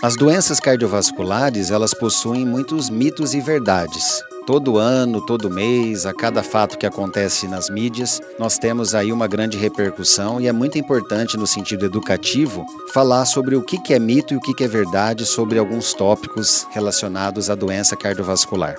As doenças cardiovasculares, elas possuem muitos mitos e verdades. Todo ano, todo mês, a cada fato que acontece nas mídias, nós temos aí uma grande repercussão e é muito importante, no sentido educativo, falar sobre o que é mito e o que é verdade sobre alguns tópicos relacionados à doença cardiovascular.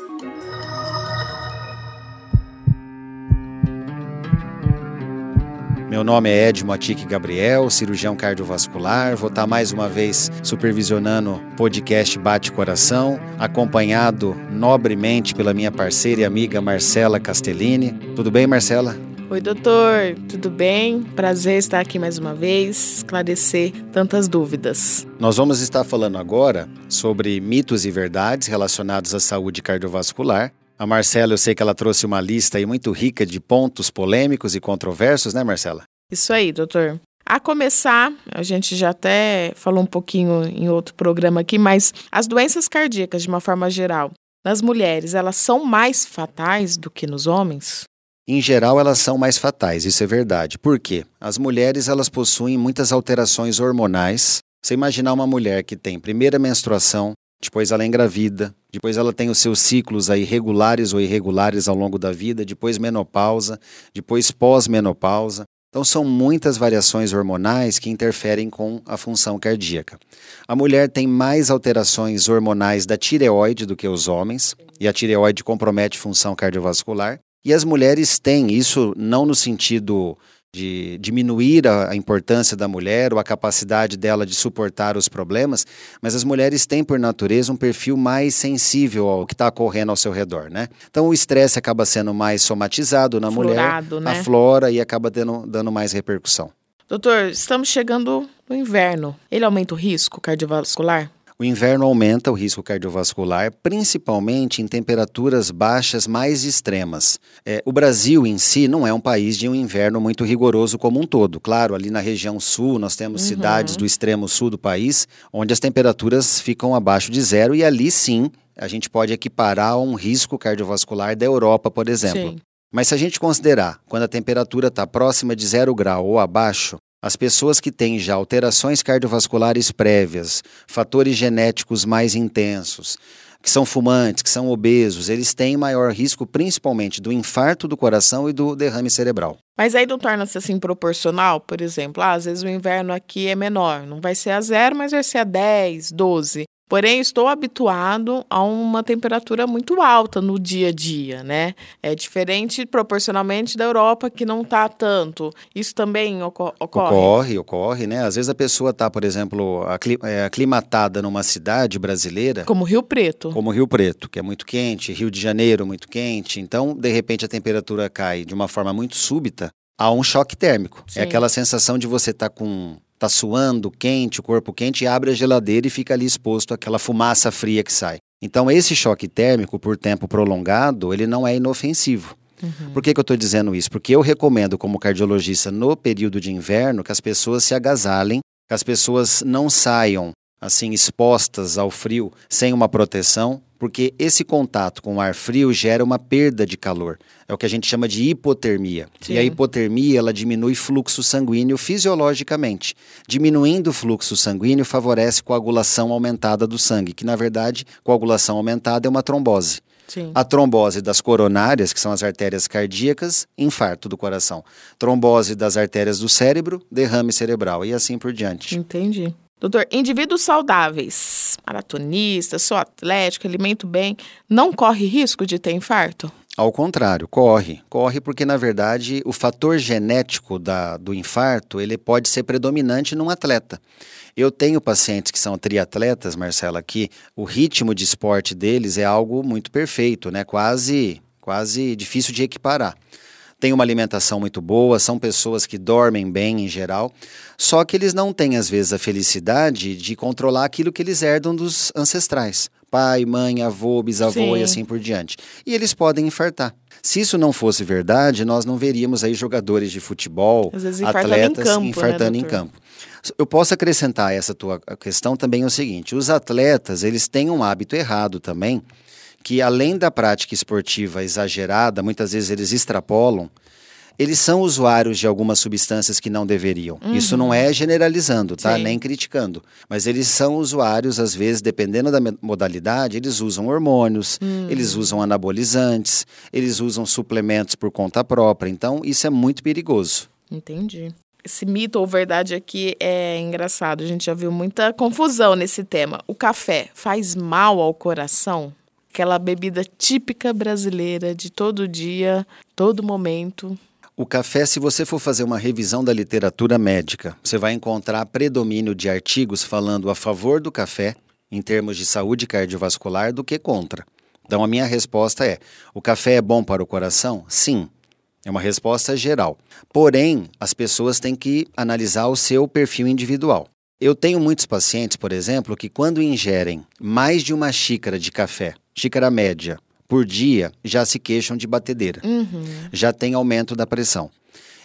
Nome é Ed Motic Gabriel, cirurgião cardiovascular. Vou estar mais uma vez supervisionando o podcast Bate Coração, acompanhado nobremente pela minha parceira e amiga Marcela Castellini. Tudo bem, Marcela? Oi, doutor, tudo bem? Prazer estar aqui mais uma vez, esclarecer tantas dúvidas. Nós vamos estar falando agora sobre mitos e verdades relacionados à saúde cardiovascular a Marcela, eu sei que ela trouxe uma lista aí muito rica de pontos polêmicos e controversos, né, Marcela? Isso aí, doutor. A começar, a gente já até falou um pouquinho em outro programa aqui, mas as doenças cardíacas, de uma forma geral, nas mulheres, elas são mais fatais do que nos homens? Em geral, elas são mais fatais, isso é verdade. Por quê? As mulheres, elas possuem muitas alterações hormonais. Você imaginar uma mulher que tem primeira menstruação, depois ela engravida, depois ela tem os seus ciclos aí regulares ou irregulares ao longo da vida, depois menopausa, depois pós-menopausa. Então são muitas variações hormonais que interferem com a função cardíaca. A mulher tem mais alterações hormonais da tireoide do que os homens, e a tireoide compromete função cardiovascular. E as mulheres têm isso não no sentido de diminuir a, a, importância da mulher ou a capacidade dela de suportar os problemas, mas as mulheres têm, por natureza, um perfil mais sensível ao que está ocorrendo ao seu redor, né? Então o estresse acaba sendo mais somatizado na Florado, mulher, né? aflora e acaba dando, dando mais repercussão. Doutor, estamos chegando no inverno. Ele aumenta o risco cardiovascular? O inverno aumenta o risco cardiovascular, principalmente em temperaturas baixas mais extremas. É, o Brasil em si não é um país de um inverno muito rigoroso como um todo. Claro, ali na região sul nós temos uhum. cidades do extremo sul do país onde as temperaturas ficam abaixo de zero e ali sim a gente pode equiparar a um risco cardiovascular da Europa, por exemplo. Sim. Mas se a gente considerar quando a temperatura está próxima de zero grau ou abaixo, as pessoas que têm já alterações cardiovasculares prévias, fatores genéticos mais intensos, que são fumantes, que são obesos, eles têm maior risco principalmente do infarto do coração e do derrame cerebral. Mas aí não torna-se assim proporcional, por exemplo, ah, às vezes o inverno aqui é menor, não vai ser a zero, mas vai ser a 10, 12. Porém, estou habituado a uma temperatura muito alta no dia a dia, né? É diferente proporcionalmente da Europa, que não está tanto. Isso também ocorre? Ocorre, ocorre, né? Às vezes a pessoa está, por exemplo, é, aclimatada numa cidade brasileira. Como Rio Preto. Como Rio Preto, que é muito quente, Rio de Janeiro, muito quente. Então, de repente, a temperatura cai de uma forma muito súbita. Há um choque térmico. É Sim. É aquela sensação de você estar tá com tá suando, quente, o corpo quente, abre a geladeira e fica ali exposto àquela fumaça fria que sai. Então, esse choque térmico, por tempo prolongado, ele não é inofensivo. Uhum. Por que, que eu estou dizendo isso? Porque eu recomendo, como cardiologista, no período de inverno, que as pessoas se agasalhem, que as pessoas não saiam assim expostas ao frio sem uma proteção, porque esse contato com o ar frio gera uma perda de calor. É o que a gente chama de hipotermia. Sim. E a hipotermia, ela diminui fluxo sanguíneo fisiologicamente. Diminuindo o fluxo sanguíneo favorece coagulação aumentada do sangue, que na verdade, coagulação aumentada é uma trombose. Sim. A trombose das coronárias, que são as artérias cardíacas, infarto do coração. Trombose das artérias do cérebro, derrame cerebral e assim por diante. Entendi. Doutor, indivíduos saudáveis, maratonistas, sou atlético, alimento bem, não corre risco de ter infarto? Ao contrário, corre. Corre porque, na verdade, o fator genético da, do infarto ele pode ser predominante num atleta. Eu tenho pacientes que são triatletas, Marcela, que o ritmo de esporte deles é algo muito perfeito, né? quase, quase difícil de equiparar têm uma alimentação muito boa, são pessoas que dormem bem em geral, só que eles não têm, às vezes, a felicidade de controlar aquilo que eles herdam dos ancestrais. Pai, mãe, avô, bisavô Sim. e assim por diante. E eles podem infartar. Se isso não fosse verdade, nós não veríamos aí jogadores de futebol, atletas em campo, né, infartando né, em campo. Eu posso acrescentar essa tua questão também o seguinte: os atletas eles têm um hábito errado também que além da prática esportiva exagerada, muitas vezes eles extrapolam, eles são usuários de algumas substâncias que não deveriam. Uhum. Isso não é generalizando, tá? Sim. Nem criticando. Mas eles são usuários, às vezes, dependendo da modalidade, eles usam hormônios, uhum. eles usam anabolizantes, eles usam suplementos por conta própria. Então, isso é muito perigoso. Entendi. Esse mito ou verdade aqui é engraçado. A gente já viu muita confusão nesse tema. O café faz mal ao coração? Aquela bebida típica brasileira de todo dia, todo momento. O café, se você for fazer uma revisão da literatura médica, você vai encontrar predomínio de artigos falando a favor do café, em termos de saúde cardiovascular, do que contra. Então, a minha resposta é: o café é bom para o coração? Sim. É uma resposta geral. Porém, as pessoas têm que analisar o seu perfil individual. Eu tenho muitos pacientes, por exemplo, que quando ingerem mais de uma xícara de café, xícara média, por dia já se queixam de batedeira. Uhum. Já tem aumento da pressão.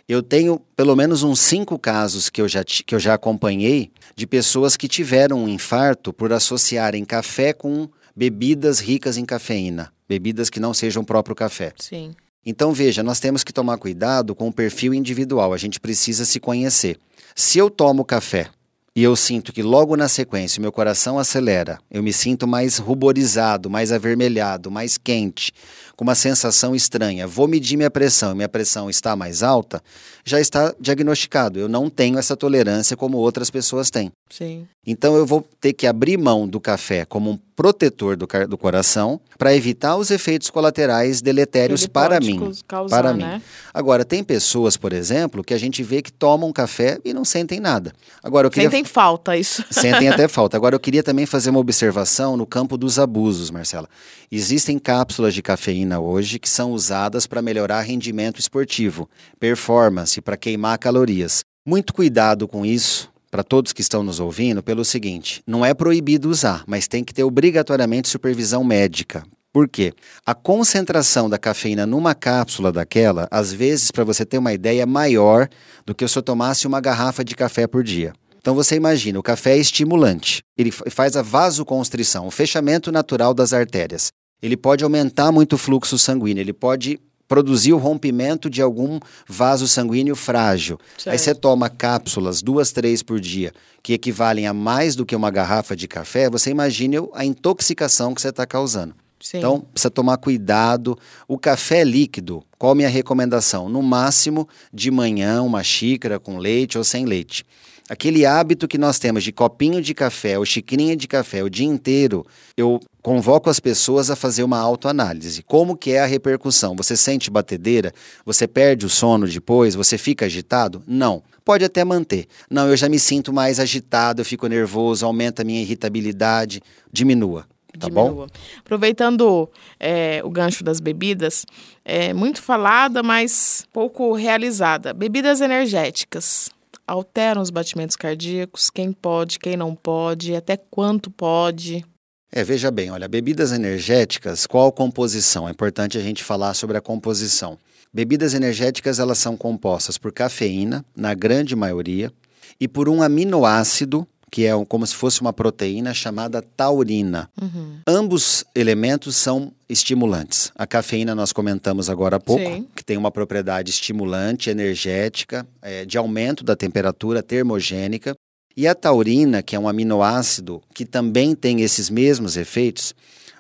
Eu tenho pelo menos uns cinco casos que eu, já, que eu já acompanhei de pessoas que tiveram um infarto por associarem café com bebidas ricas em cafeína, bebidas que não sejam o próprio café. Sim. Então, veja, nós temos que tomar cuidado com o perfil individual, a gente precisa se conhecer. Se eu tomo café e eu sinto que logo na sequência meu coração acelera, eu me sinto mais ruborizado, mais avermelhado, mais quente, com uma sensação estranha, vou medir minha pressão e minha pressão está mais alta, já está diagnosticado. Eu não tenho essa tolerância como outras pessoas têm. Sim. Então eu vou ter que abrir mão do café como um protetor do, do coração para evitar os efeitos colaterais deletérios para mim. Causar, para né? mim. Agora tem pessoas, por exemplo, que a gente vê que tomam café e não sentem nada. Agora eu queria sentem falta isso. Sentem até falta. Agora eu queria também fazer uma observação no campo dos abusos, Marcela. Existem cápsulas de cafeína hoje que são usadas para melhorar rendimento esportivo, performance, para queimar calorias. Muito cuidado com isso, para todos que estão nos ouvindo, pelo seguinte: não é proibido usar, mas tem que ter obrigatoriamente supervisão médica. Por quê? A concentração da cafeína numa cápsula daquela, às vezes, para você ter uma ideia, é maior do que se eu tomasse uma garrafa de café por dia. Então você imagina, o café é estimulante. Ele faz a vasoconstrição, o fechamento natural das artérias ele pode aumentar muito o fluxo sanguíneo, ele pode produzir o rompimento de algum vaso sanguíneo frágil. Certo. Aí você toma cápsulas, duas, três por dia, que equivalem a mais do que uma garrafa de café, você imagine a intoxicação que você está causando. Sim. Então, precisa tomar cuidado. O café líquido, qual a minha recomendação? No máximo, de manhã, uma xícara com leite ou sem leite. Aquele hábito que nós temos de copinho de café ou xicrinha de café o dia inteiro, eu convoco as pessoas a fazer uma autoanálise. Como que é a repercussão? Você sente batedeira? Você perde o sono depois? Você fica agitado? Não. Pode até manter. Não, eu já me sinto mais agitado, eu fico nervoso, aumenta a minha irritabilidade. Diminua. Tá Diminua. bom? Aproveitando é, o gancho das bebidas, é muito falada, mas pouco realizada. Bebidas energéticas alteram os batimentos cardíacos? Quem pode, quem não pode, até quanto pode? É, veja bem, olha, bebidas energéticas, qual composição? É importante a gente falar sobre a composição. Bebidas energéticas, elas são compostas por cafeína, na grande maioria, e por um aminoácido que é como se fosse uma proteína chamada taurina. Uhum. Ambos elementos são estimulantes. A cafeína nós comentamos agora há pouco, Sim. que tem uma propriedade estimulante, energética, é, de aumento da temperatura termogênica. E a taurina, que é um aminoácido que também tem esses mesmos efeitos,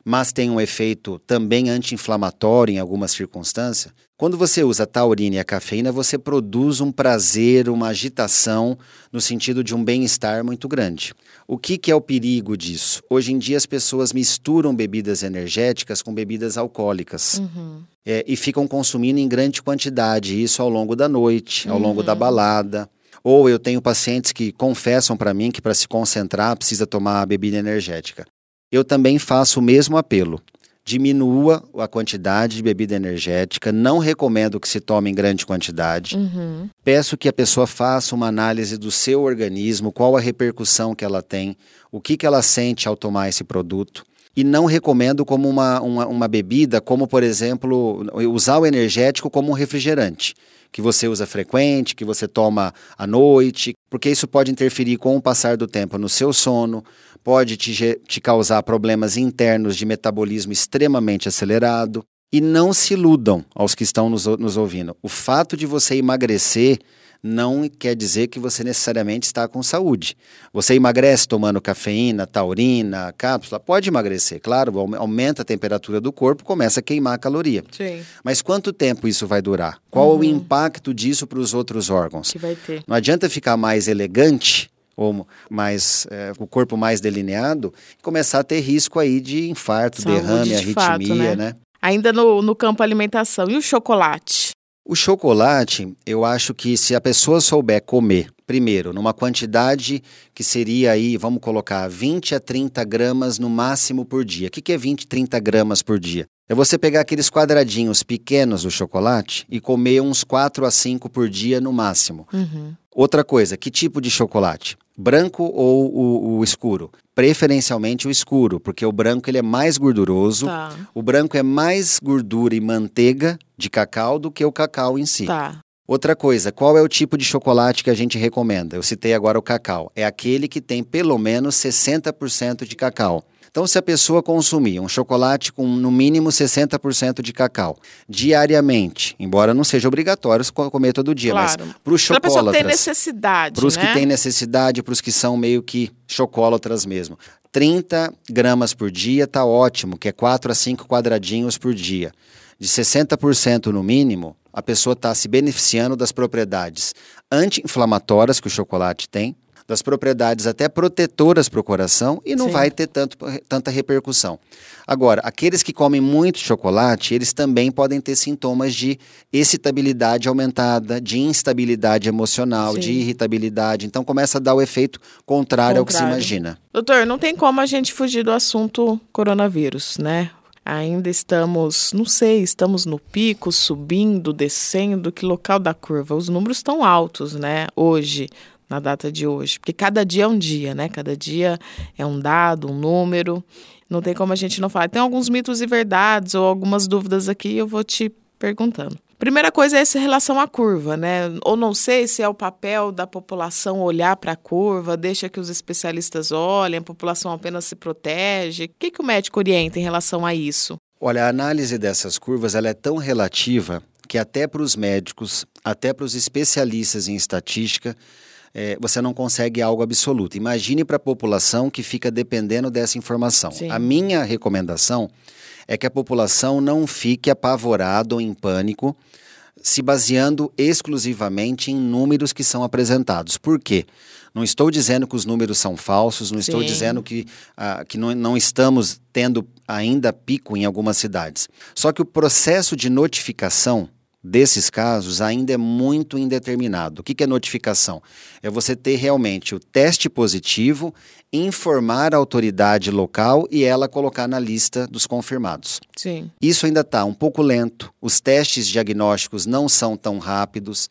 mas tem um efeito também anti-inflamatório em algumas circunstâncias, quando você usa taurina e a cafeína, você produz um prazer, uma agitação, no sentido de um bem-estar muito grande. O que, que é o perigo disso? Hoje em dia as pessoas misturam bebidas energéticas com bebidas alcoólicas. Uhum. É, e ficam consumindo em grande quantidade, isso ao longo da noite, ao uhum. longo da uhum. balada. Ou eu tenho pacientes que confessam para mim que para se concentrar precisa tomar a bebida energética. Eu também faço o mesmo apelo diminua a quantidade de bebida energética. Não recomendo que se tome em grande quantidade. Uhum. Peço que a pessoa faça uma análise do seu organismo, qual a repercussão que ela tem, o que, que ela sente ao tomar esse produto. E não recomendo como uma, uma, uma bebida, como, por exemplo, usar o energético como um refrigerante que você usa frequente, que você toma à noite, porque isso pode interferir com o passar do tempo no seu sono, pode te, te causar problemas internos de metabolismo extremamente acelerado. E não se iludam aos que estão nos, nos ouvindo. O fato de você emagrecer não quer dizer que você necessariamente está com saúde. Você emagrece tomando cafeína, taurina, cápsula, pode emagrecer, claro, aumenta a temperatura do corpo, começa a queimar a caloria. Sim. Mas quanto tempo isso vai durar? Qual uhum. o impacto disso para os outros órgãos? Que vai ter. Não adianta ficar mais elegante ou mais é, o corpo mais delineado, começar a ter risco aí de infarto, Saúde derrame, de arritmia, fato, né? né? Ainda no, no campo alimentação. E o chocolate? O chocolate, eu acho que se a pessoa souber comer, primeiro, numa quantidade que seria aí, vamos colocar, 20 a 30 gramas no máximo por dia. O que é 20, 30 gramas por dia? É você pegar aqueles quadradinhos pequenos do chocolate e comer uns 4 a 5 por dia no máximo. Uhum. Outra coisa, que tipo de chocolate? Branco ou o, o, escuro? Preferencialmente o escuro, porque o branco ele é mais gorduroso. Tá. O branco é mais gordura e manteiga de cacau do que o cacau em si. Tá. Outra coisa, qual é o tipo de chocolate que a gente recomenda? Eu citei agora o cacau. É aquele que tem pelo menos 60% de cacau. Então, se a pessoa consumir um chocolate com no mínimo 60% de cacau diariamente, embora não seja obrigatório comer todo dia, claro. mas para os chocolatras... Para que tem necessidade, Para os né? que têm necessidade, para os que são meio que chocolatras mesmo. 30 gramas por dia está ótimo, que é 4 a 5 quadradinhos por dia. De 60% no mínimo, a pessoa está se beneficiando das propriedades anti-inflamatórias que o chocolate tem, das propriedades até protetoras para o coração e não Sim. vai ter tanto, tanta repercussão. Agora, aqueles que comem muito chocolate, eles também podem ter sintomas de excitabilidade aumentada, de instabilidade emocional, Sim. de irritabilidade. Então começa a dar o efeito contrário, contrário ao que se imagina. Doutor, não tem como a gente fugir do assunto coronavírus, né? Ainda estamos, não sei, estamos no pico, subindo, descendo, que local da curva? Os números estão altos, né? Hoje, na data de hoje. Porque cada dia é um dia, né? Cada dia é um dado, um número. Não tem como a gente não falar. Tem alguns mitos e verdades ou algumas dúvidas aqui, eu vou te perguntando. Primeira coisa é essa relação à curva, né? Ou não sei se é o papel da população olhar para a curva, deixa que os especialistas olhem, a população apenas se protege. O que, que o médico orienta em relação a isso? Olha, a análise dessas curvas ela é tão relativa que até para os médicos, até para os especialistas em estatística, é, você não consegue algo absoluto. Imagine para a população que fica dependendo dessa informação. Sim. A minha recomendação é que a população não fique apavorada ou em pânico, se baseando exclusivamente em números que são apresentados. Por quê? Não estou dizendo que os números são falsos, não Sim. estou dizendo que, ah, que não, não estamos tendo ainda pico em algumas cidades. Só que o processo de notificação desses casos ainda é muito indeterminado. O que é notificação? É você ter realmente o teste positivo, informar a autoridade local e ela colocar na lista dos confirmados. Sim. Isso ainda está um pouco lento, os testes diagnósticos não são tão rápidos.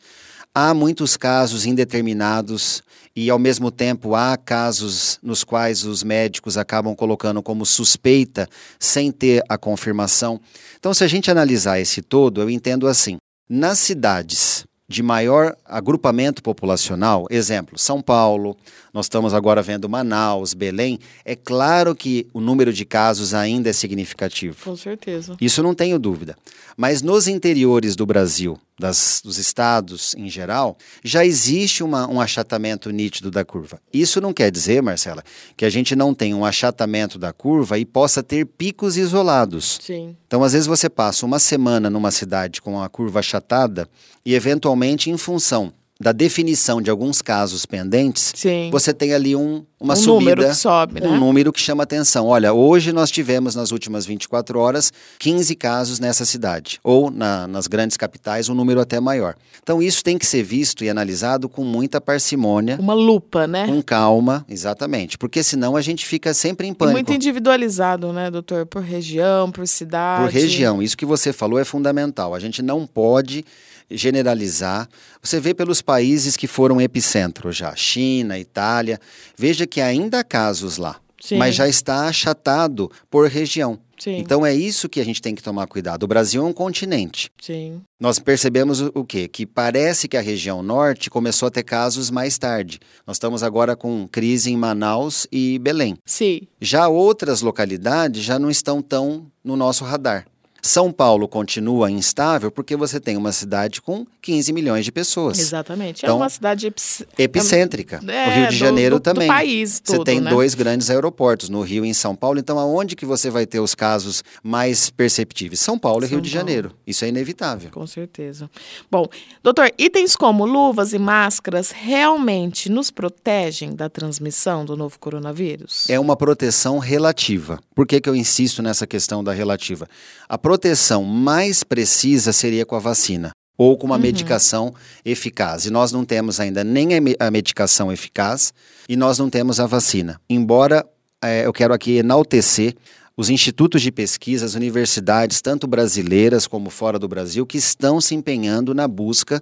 Há muitos casos indeterminados e, ao mesmo tempo, há casos nos quais os médicos acabam colocando como suspeita sem ter a confirmação. Então, se a gente analisar esse todo, eu entendo assim: nas cidades de maior agrupamento populacional, exemplo, São Paulo, nós estamos agora vendo Manaus, Belém, é claro que o número de casos ainda é significativo. Com certeza. Isso não tenho dúvida. Mas nos interiores do Brasil, das, dos estados em geral, já existe uma, um achatamento nítido da curva. Isso não quer dizer, Marcela, que a gente não tem um achatamento da curva e possa ter picos isolados. Sim. Então, às vezes, você passa uma semana numa cidade com a curva achatada e, eventualmente, em função da definição de alguns casos pendentes, Sim. você tem ali um, uma um subida. número que sobe, né? Um número que chama atenção. Olha, hoje nós tivemos nas últimas 24 horas 15 casos nessa cidade. Ou na, nas grandes capitais, um número até maior. Então isso tem que ser visto e analisado com muita parcimônia. Uma lupa, né? Com calma, exatamente. Porque senão a gente fica sempre em pânico. E muito individualizado, né, doutor? Por região, por cidade. Por região. Isso que você falou é fundamental. A gente não pode generalizar. Você vê pelos países que foram epicentro já, China, Itália, veja que ainda há casos lá, Sim. mas já está achatado por região. Sim. Então é isso que a gente tem que tomar cuidado. O Brasil é um continente. Sim. Nós percebemos o, quê? Que parece que a região norte começou a ter casos mais tarde. Nós estamos agora com crise em Manaus e Belém. Sim. Já outras localidades já não estão tão no nosso radar. São Paulo continua instável porque você tem uma cidade com 15 milhões de pessoas. Exatamente. É então, é uma cidade epicêntrica. É, o Rio de Janeiro do, do, também. Do país todo, você tem né? dois grandes aeroportos, no Rio e em São Paulo. Então, aonde que você vai ter os casos mais perceptíveis? São Paulo São e Rio Paulo. de Janeiro. Isso é inevitável. Com certeza. Bom, doutor, itens como luvas e máscaras realmente nos protegem da transmissão do novo coronavírus? É uma proteção relativa. Por que, que eu insisto nessa questão da relativa? A proteção mais precisa seria com a vacina ou com uma uhum. medicação eficaz. E nós não temos ainda nem a medicação eficaz e nós não temos a vacina. Embora é, eu quero aqui enaltecer os institutos de pesquisa, as universidades, tanto brasileiras como fora do Brasil, que estão se empenhando na busca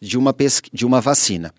de uma, de uma vacina.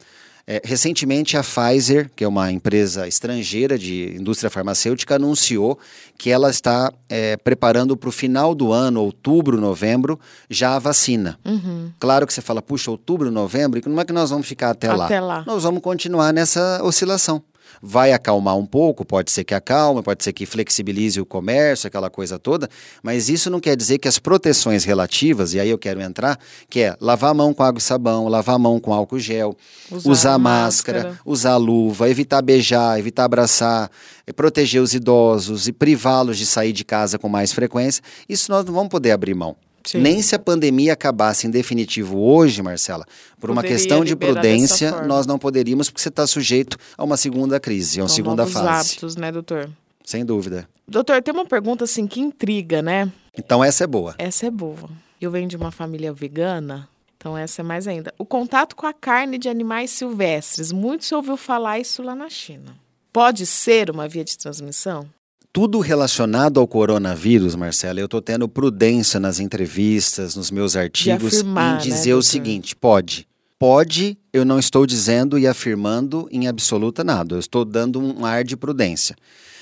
É, recentemente, a Pfizer, que é uma empresa estrangeira de indústria farmacêutica, anunciou que ela está é, preparando para o final do ano, outubro, novembro, já a vacina. Uhum. Claro que você fala, puxa, outubro, novembro, e como é que nós vamos ficar até, até lá? lá? Nós vamos continuar nessa oscilação vai acalmar um pouco, pode ser que acalme, pode ser que flexibilize o comércio, aquela coisa toda, mas isso não quer dizer que as proteções relativas, e aí eu quero entrar, que é lavar a mão com água e sabão, lavar a mão com álcool gel, usar, usar máscara, máscara, usar luva, evitar beijar, evitar abraçar, eh, proteger os idosos e privá-los de sair de casa com mais frequência, isso nós não vamos poder abrir mão. Sim. Nem se a pandemia acabasse em definitivo hoje, Marcela, por Poderia uma questão de prudência, nós não poderíamos, porque você está sujeito a uma segunda crise, a uma São segunda fase. hábitos, né, doutor? Sem dúvida. Doutor, tem uma pergunta assim que intriga, né? Então essa é boa. Essa é boa. Eu venho de uma família vegana, então essa é mais ainda. O contato com a carne de animais silvestres, muito se ouviu falar isso lá na China. Pode ser uma via de transmissão? Tudo relacionado ao coronavírus, Marcela, eu estou tendo prudência nas entrevistas, nos meus artigos, afirmar, em né, dizer né, o seguinte: pode. Pode, eu não estou dizendo e afirmando em absoluta nada. Eu estou dando um ar de prudência.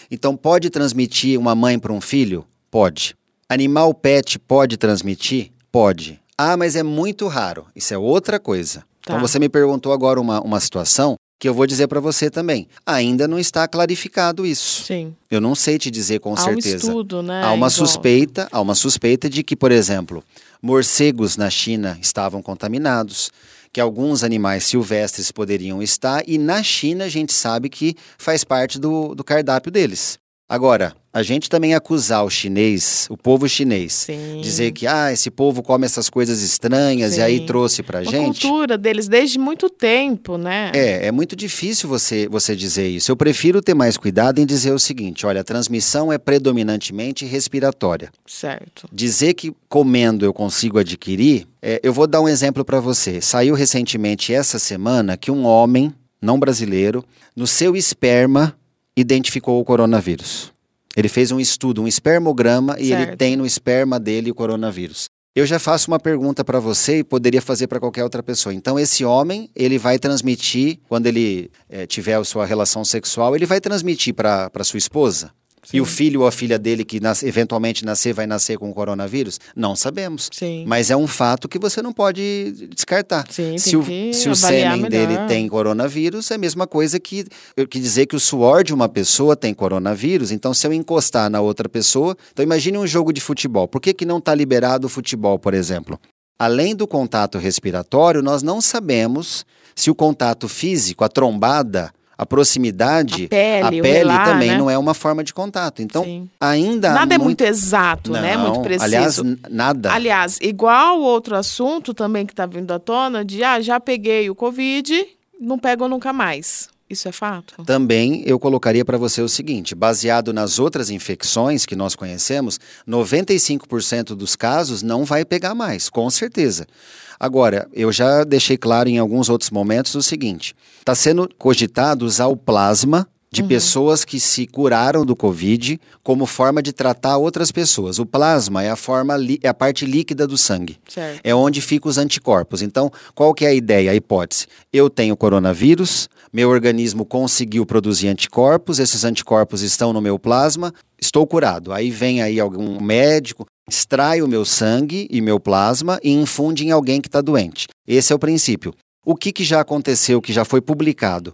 Então, pode transmitir uma mãe para um filho? Pode. Animal pet pode transmitir? Pode. Ah, mas é muito raro. Isso é outra coisa. Então, tá. Então, você me perguntou agora uma, uma situação que eu vou dizer para você também. Ainda não está clarificado isso. Sim. Eu não sei te dizer com há certeza. Um estudo, né? Há uma suspeita, há uma suspeita de que, por exemplo, morcegos na China estavam contaminados, que alguns animais silvestres poderiam estar, e na China a gente sabe que faz parte do, do cardápio deles. Agora, a gente também acusar o chinês, o povo chinês, Sim. dizer que ah, esse povo come essas coisas estranhas Sim. e aí trouxe pra Uma gente. cultura deles desde muito tempo, né? É, é muito difícil você, você dizer isso. Eu prefiro ter mais cuidado em dizer o seguinte: olha, a transmissão é predominantemente respiratória. Certo. Dizer que comendo eu consigo adquirir, é, eu vou dar um exemplo para você. Saiu recentemente essa semana que um homem não brasileiro, no seu esperma, identificou o coronavírus. Ele fez um estudo, um espermograma, certo. e ele tem no esperma dele o coronavírus. Eu já faço uma pergunta para você e poderia fazer para qualquer outra pessoa. Então, esse homem, ele vai transmitir, quando ele é, tiver a sua relação sexual, ele vai transmitir para sua esposa? Sim. E o filho ou a filha dele que nas, eventualmente nascer vai nascer com o coronavírus? Não sabemos. Sim. Mas é um fato que você não pode descartar. Sim, se o, se o sêmen dele tem coronavírus, é a mesma coisa que, que dizer que o suor de uma pessoa tem coronavírus. Então, se eu encostar na outra pessoa. Então, imagine um jogo de futebol. Por que, que não está liberado o futebol, por exemplo? Além do contato respiratório, nós não sabemos se o contato físico, a trombada, a proximidade, a pele, a pele também né? não é uma forma de contato. Então, Sim. ainda. Nada muito... é muito exato, não, né? Muito preciso. Aliás, nada. Aliás, igual outro assunto também que está vindo à tona de ah, já peguei o Covid, não pego nunca mais. Isso é fato? Também eu colocaria para você o seguinte: baseado nas outras infecções que nós conhecemos, 95% dos casos não vai pegar mais, com certeza. Agora, eu já deixei claro em alguns outros momentos o seguinte: está sendo cogitado usar o plasma de uhum. pessoas que se curaram do Covid como forma de tratar outras pessoas. O plasma é a forma é a parte líquida do sangue. Certo. É onde ficam os anticorpos. Então, qual que é a ideia, a hipótese? Eu tenho coronavírus, meu organismo conseguiu produzir anticorpos, esses anticorpos estão no meu plasma, estou curado. Aí vem aí algum médico, extrai o meu sangue e meu plasma e infunde em alguém que está doente. Esse é o princípio. O que, que já aconteceu, que já foi publicado?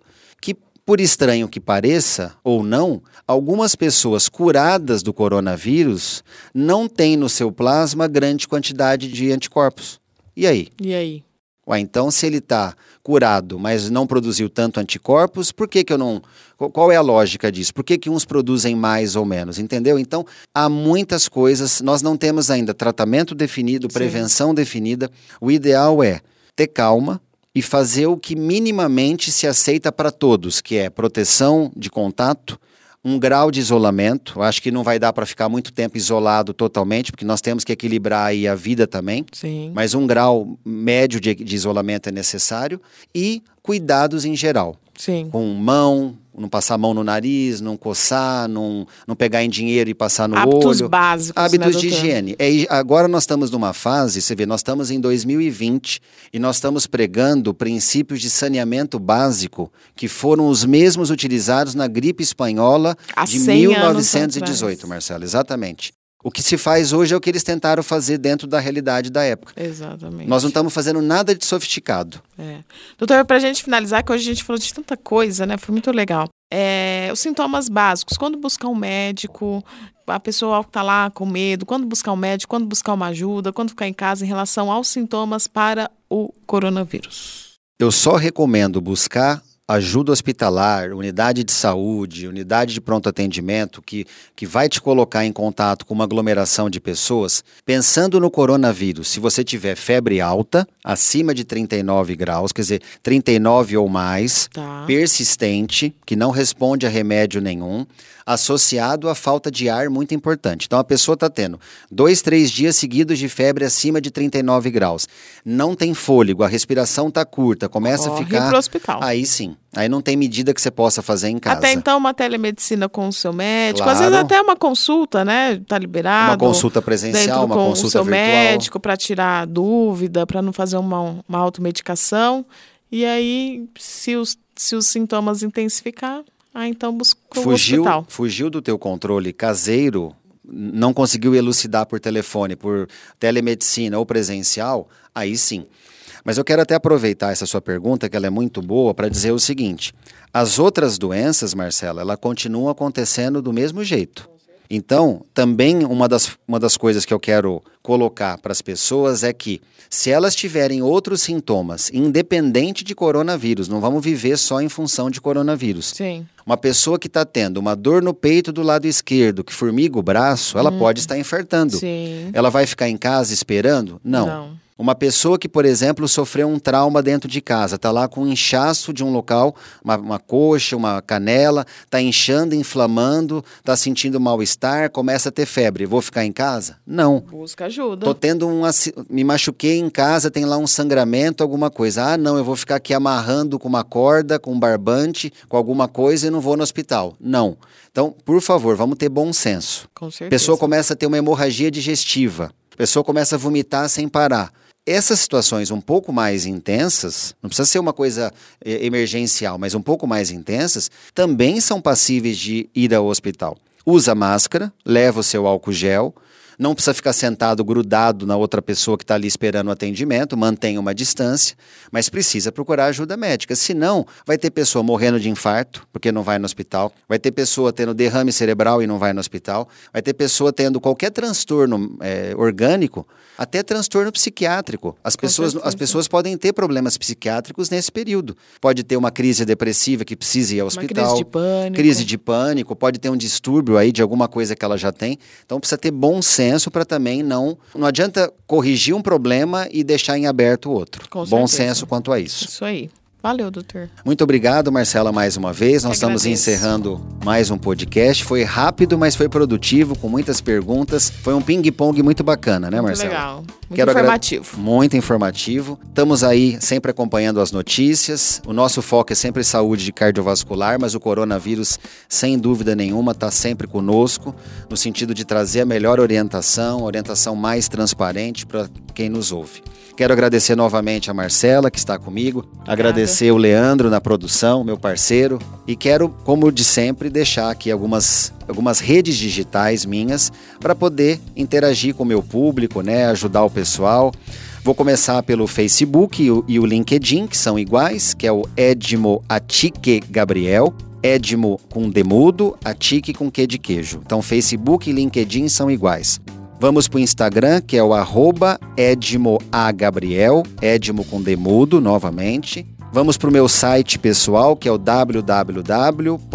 Por estranho que pareça, ou não, algumas pessoas curadas do coronavírus não têm no seu plasma grande quantidade de anticorpos. E aí? E aí? Ué, então, se ele está curado, mas não produziu tanto anticorpos, por que, que eu não. Qual é a lógica disso? Por que, que uns produzem mais ou menos? Entendeu? Então, há muitas coisas. Nós não temos ainda tratamento definido, prevenção Sim. definida. O ideal é ter calma, e fazer o que minimamente se aceita para todos, que é proteção de contato, um grau de isolamento. Eu acho que não vai dar para ficar muito tempo isolado totalmente, porque nós temos que equilibrar aí a vida também. Sim. Mas um grau médio de, de isolamento é necessário e cuidados em geral. Sim. Com mão, não passar a mão no nariz, não coçar, não, não pegar em dinheiro e passar no Hábitos olho. básicos, né, Hábitos né, de higiene. É, agora nós estamos numa fase, você vê, nós estamos em 2020 e nós estamos pregando princípios de saneamento básico que foram os mesmos utilizados na gripe espanhola Há de 100 1918, Marcelo, exatamente. O que se faz hoje é o que eles tentaram fazer dentro da realidade da época. Exatamente. Nós não estamos fazendo nada de sofisticado. É. Doutor, para a gente finalizar, que hoje a gente falou de tanta coisa, né? Foi muito legal. É, os sintomas básicos, quando buscar um médico, a pessoa que está lá com medo, quando buscar um médico, quando buscar uma ajuda, quando ficar em casa em relação aos sintomas para o coronavírus. Eu só recomendo buscar ajuda hospitalar, unidade de saúde, unidade de pronto atendimento, que, que vai te colocar em contato com uma aglomeração de pessoas, pensando no coronavírus, se você tiver febre alta, acima de 39 graus, quer dizer, 39 ou mais, tá. persistente, que não responde a remédio nenhum, associado à falta de ar muito importante. Então a pessoa está tendo dois, três dias seguidos de febre acima de 39 graus. Não tem fôlego, a respiração está curta, começa Corre a ficar. Pro hospital. Aí sim. Aí não tem medida que você possa fazer em casa. Até então, uma telemedicina com o seu médico, Claro. às vezes até uma consulta, né? Tá liberado. Uma consulta presencial, uma com consulta o seu virtual. médico para tirar dúvida, para não fazer uma, uma automedicação. E aí, se os, se os sintomas intensificar, ah, então busca o fugiu, hospital. fugiu do teu controle caseiro, não conseguiu elucidar por telefone, por telemedicina ou presencial, aí sim. Mas eu quero até aproveitar essa sua pergunta, que ela é muito boa, para dizer o seguinte: as outras doenças, Marcela, ela continuam acontecendo do mesmo jeito. Então, também uma das, uma das coisas que eu quero colocar para as pessoas é que, se elas tiverem outros sintomas, independente de coronavírus, não vamos viver só em função de coronavírus. Sim. Uma pessoa que está tendo uma dor no peito do lado esquerdo, que formiga o braço, ela pode estar infartando. Sim. Ela vai ficar em casa esperando? Não. Não. Uma pessoa que, por exemplo, sofreu um trauma dentro de casa, está lá com um inchaço de um local, uma, uma coxa, uma canela, está inchando, inflamando, está sentindo mal-estar, começa a ter febre. Vou ficar em casa? Não. Busca ajuda. Tô tendo um. Me machuquei em casa, tem lá um sangramento, alguma coisa. Ah, não, eu vou ficar aqui amarrando com uma corda, com um barbante, com alguma coisa e não vou no hospital. Não. Então, por favor, vamos ter bom senso. Com certeza. pessoa começa a ter uma hemorragia digestiva. Pessoa começa a vomitar sem parar. Essas situações um pouco mais intensas, não precisa ser uma coisa eh, emergencial, mas um pouco mais intensas, também são passíveis de ir ao hospital. Usa máscara, leva o seu álcool gel, não precisa ficar sentado grudado na outra pessoa que está ali esperando o atendimento, mantenha uma distância, mas precisa procurar ajuda médica. Senão, vai ter pessoa morrendo de infarto, porque não vai no hospital, vai ter pessoa tendo derrame cerebral e não vai no hospital, vai ter pessoa tendo qualquer transtorno eh, orgânico, até transtorno psiquiátrico. As pessoas, as pessoas podem ter problemas psiquiátricos nesse período. Pode ter uma crise depressiva que precisa ir ao Uma hospital. crise de pânico. Crise de pânico, pode ter um distúrbio aí de alguma coisa que ela já tem. Então precisa ter bom senso para também não. Não adianta corrigir um problema e deixar em aberto o outro. Com bom certeza. senso quanto a isso. Isso aí. Valeu, doutor. Muito obrigado, Marcela, mais uma vez. Nós estamos agradeço. encerrando mais um podcast. Foi rápido, mas foi produtivo, com muitas perguntas. Foi um ping-pong muito bacana, né, Muito Marcela? legal. Muito Quero informativo. Muito informativo. Estamos aí sempre acompanhando as notícias. O nosso foco é sempre saúde cardiovascular, mas o coronavírus, sem dúvida nenhuma, está sempre conosco, no sentido de trazer a melhor orientação, orientação mais transparente para quem nos ouve. Quero agradecer novamente a Marcela, que está comigo, agradecer o Leandro na produção, meu parceiro, e quero, como de sempre, deixar aqui algumas, algumas redes digitais minhas para poder interagir com o meu público, né, ajudar o pessoal. Vou começar pelo Facebook e o, e o LinkedIn, que são iguais, que é o Edmo Atique Gabriel. Edmo com demudo, Atique com que de queijo. Então, Facebook e LinkedIn são iguais. Vamos para o Instagram, que é o arroba Edmo A Gabriel, Edmo com demudo, novamente. Vamos para o meu site pessoal, que é o www.doutor,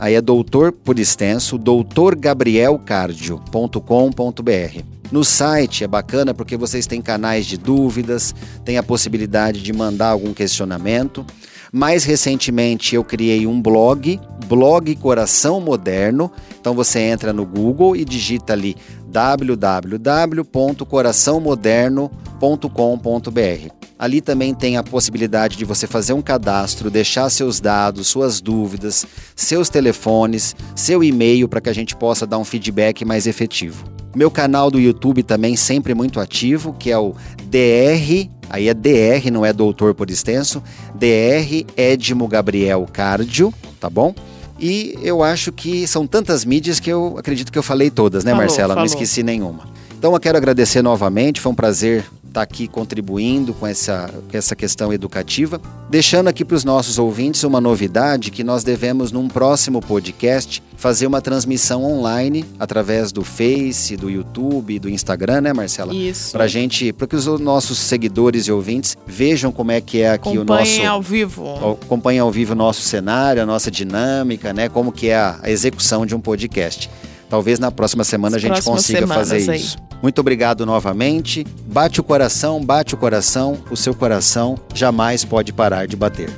aí é doutor por extenso, doutorgabrielcardio.com.br. No site é bacana porque vocês têm canais de dúvidas, tem a possibilidade de mandar algum questionamento. Mais recentemente eu criei um blog, Blog Coração Moderno. Então você entra no Google e digita ali www.coraçãomoderno.com.br. Ali também tem a possibilidade de você fazer um cadastro, deixar seus dados, suas dúvidas, seus telefones, seu e-mail para que a gente possa dar um feedback mais efetivo. Meu canal do YouTube também sempre muito ativo, que é o DR Aí é DR, não é doutor por extenso. DR Edmo Gabriel Cardio, tá bom? E eu acho que são tantas mídias que eu acredito que eu falei todas, né, falou, Marcela? Falou. Não esqueci nenhuma. Então eu quero agradecer novamente, foi um prazer estar aqui contribuindo com essa, essa questão educativa. Deixando aqui para os nossos ouvintes uma novidade que nós devemos, num próximo podcast, fazer uma transmissão online através do Face, do YouTube, do Instagram, né, Marcela? Isso. Pra gente, para que os nossos seguidores e ouvintes vejam como é que é aqui o nosso. ao vivo. Acompanhem ao vivo o nosso cenário, a nossa dinâmica, né? Como que é a execução de um podcast. Talvez na próxima semana As a gente consiga fazer aí. isso. Muito obrigado novamente. Bate o coração, bate o coração, o seu coração jamais pode parar de bater.